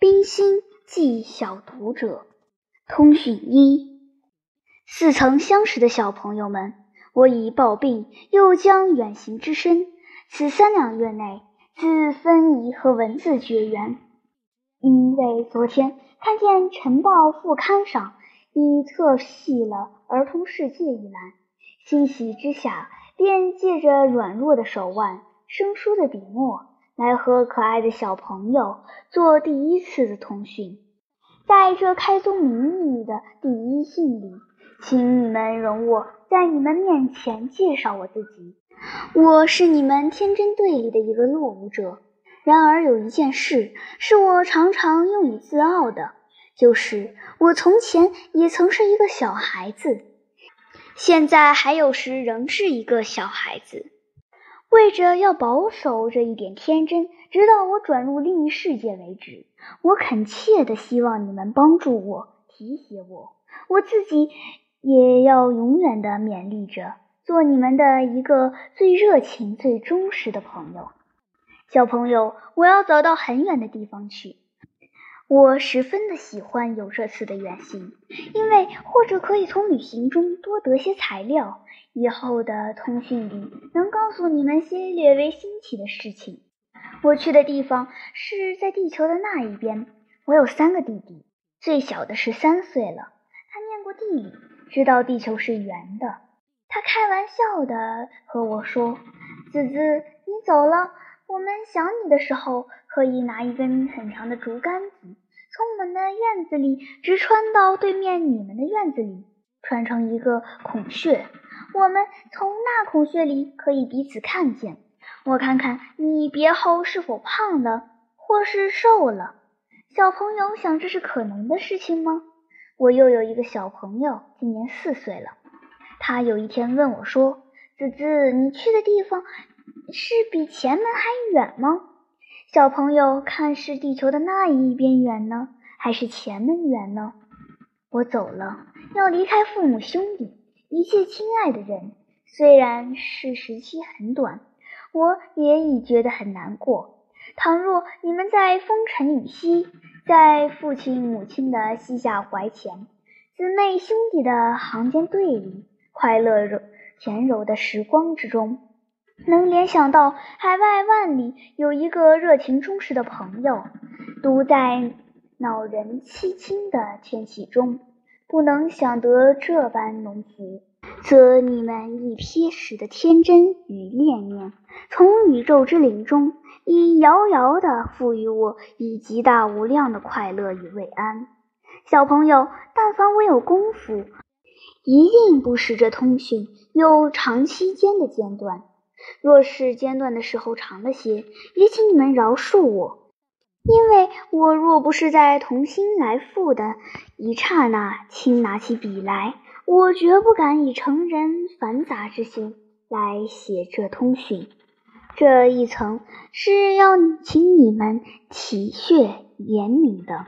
冰心寄小读者，通讯一。似曾相识的小朋友们，我已抱病，又将远行之身，此三两月内自分仪和文字绝缘。因为昨天看见晨报副刊上已特系了儿童世界一栏，欣喜之下，便借着软弱的手腕、生疏的笔墨。来和可爱的小朋友做第一次的通讯，在这开宗明义的第一信里，请你们容我在你们面前介绍我自己。我是你们天真队里的一个落伍者。然而有一件事是我常常用以自傲的，就是我从前也曾是一个小孩子，现在还有时仍是一个小孩子。为着要保守这一点天真，直到我转入另一世界为止，我恳切的希望你们帮助我、提携我，我自己也要永远的勉励着，做你们的一个最热情、最忠实的朋友。小朋友，我要走到很远的地方去。我十分的喜欢有这次的远行，因为或者可以从旅行中多得些材料，以后的通讯里能告诉你们些略微新奇的事情。我去的地方是在地球的那一边。我有三个弟弟，最小的是三岁了，他念过地理，知道地球是圆的。他开玩笑的和我说：“子子，你走了。”我们想你的时候，可以拿一根很长的竹竿子，从我们的院子里直穿到对面你们的院子里，穿成一个孔穴。我们从那孔穴里可以彼此看见。我看看你别后是否胖了，或是瘦了。小朋友想这是可能的事情吗？我又有一个小朋友，今年四岁了。他有一天问我说：“子子，你去的地方？”是比前门还远吗？小朋友，看是地球的那一边远呢，还是前门远呢？我走了，要离开父母兄弟，一切亲爱的人。虽然是时期很短，我也已觉得很难过。倘若你们在风尘雨息，在父亲母亲的膝下怀前，姊妹兄弟的行间队里，快乐柔甜柔的时光之中。能联想到海外万里有一个热情忠实的朋友，独在恼人凄清的天气中，不能想得这般浓福，则你们一瞥时的天真与念念，从宇宙之灵中已遥遥地赋予我以极大无量的快乐与慰安。小朋友，但凡我有功夫，一定不使这通讯有长期间的间断。若是间断的时候长了些，也请你们饶恕我，因为我若不是在同心来复的一刹那，轻拿起笔来，我绝不敢以成人繁杂之心来写这通讯。这一层是要请你们体恤怜悯的。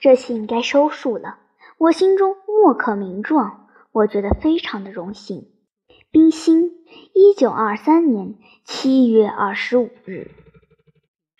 这信该收束了，我心中莫可名状，我觉得非常的荣幸。冰心，一九二三年七月二十五日。